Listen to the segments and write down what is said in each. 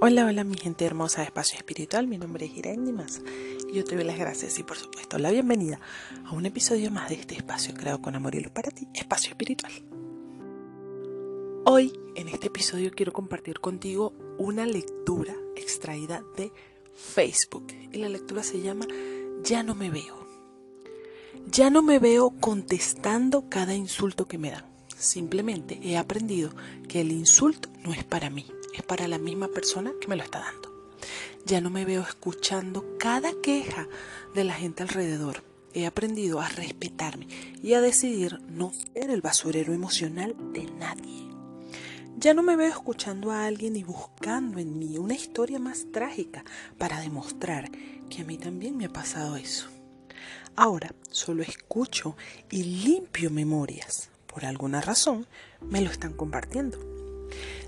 Hola, hola mi gente hermosa de Espacio Espiritual, mi nombre es Irene Dimas y yo te doy las gracias y por supuesto la bienvenida a un episodio más de este espacio creado con amor y luz para ti, Espacio Espiritual. Hoy en este episodio quiero compartir contigo una lectura extraída de Facebook y la lectura se llama Ya no me veo. Ya no me veo contestando cada insulto que me dan. Simplemente he aprendido que el insulto no es para mí es para la misma persona que me lo está dando. Ya no me veo escuchando cada queja de la gente alrededor. He aprendido a respetarme y a decidir no ser el basurero emocional de nadie. Ya no me veo escuchando a alguien y buscando en mí una historia más trágica para demostrar que a mí también me ha pasado eso. Ahora solo escucho y limpio memorias. Por alguna razón me lo están compartiendo.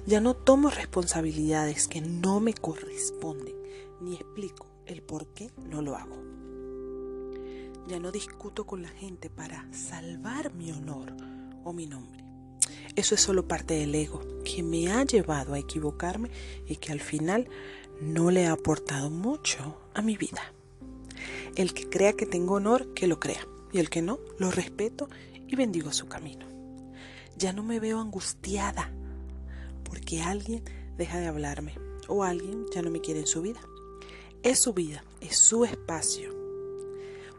Ya no tomo responsabilidades que no me corresponden, ni explico el por qué no lo hago. Ya no discuto con la gente para salvar mi honor o mi nombre. Eso es solo parte del ego que me ha llevado a equivocarme y que al final no le ha aportado mucho a mi vida. El que crea que tengo honor, que lo crea. Y el que no, lo respeto y bendigo su camino. Ya no me veo angustiada porque alguien deja de hablarme o alguien ya no me quiere en su vida. Es su vida, es su espacio.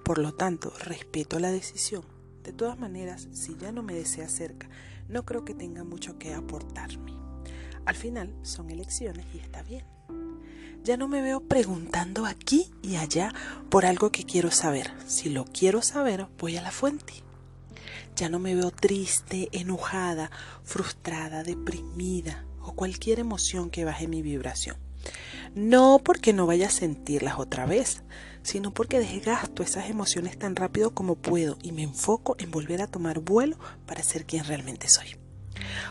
Por lo tanto, respeto la decisión. De todas maneras, si ya no me desea cerca, no creo que tenga mucho que aportarme. Al final, son elecciones y está bien. Ya no me veo preguntando aquí y allá por algo que quiero saber. Si lo quiero saber, voy a la fuente. Ya no me veo triste, enojada, frustrada, deprimida o cualquier emoción que baje mi vibración. No porque no vaya a sentirlas otra vez, sino porque desgasto esas emociones tan rápido como puedo y me enfoco en volver a tomar vuelo para ser quien realmente soy.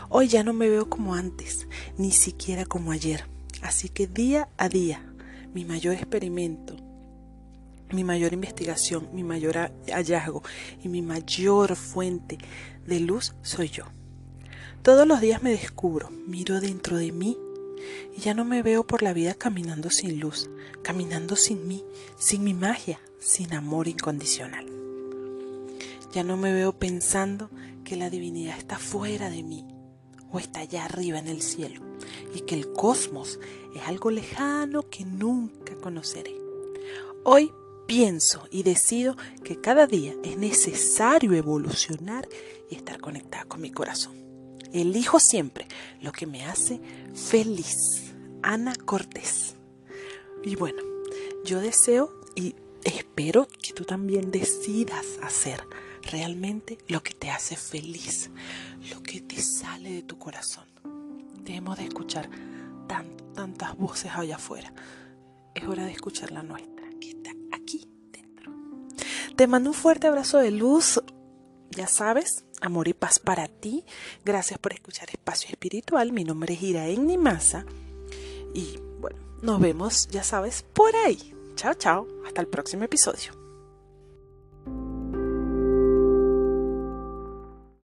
Hoy ya no me veo como antes, ni siquiera como ayer. Así que día a día, mi mayor experimento, mi mayor investigación, mi mayor hallazgo y mi mayor fuente de luz soy yo. Todos los días me descubro, miro dentro de mí y ya no me veo por la vida caminando sin luz, caminando sin mí, sin mi magia, sin amor incondicional. Ya no me veo pensando que la divinidad está fuera de mí o está allá arriba en el cielo y que el cosmos es algo lejano que nunca conoceré. Hoy pienso y decido que cada día es necesario evolucionar y estar conectada con mi corazón. Elijo siempre lo que me hace feliz. Ana Cortés. Y bueno, yo deseo y espero que tú también decidas hacer realmente lo que te hace feliz, lo que te sale de tu corazón. Debemos de escuchar tantas voces allá afuera. Es hora de escuchar la nuestra. Te mando un fuerte abrazo de luz, ya sabes, amor y paz para ti. Gracias por escuchar Espacio Espiritual. Mi nombre es Iraen Nimasa. Y bueno, nos vemos, ya sabes, por ahí. Chao, chao. Hasta el próximo episodio.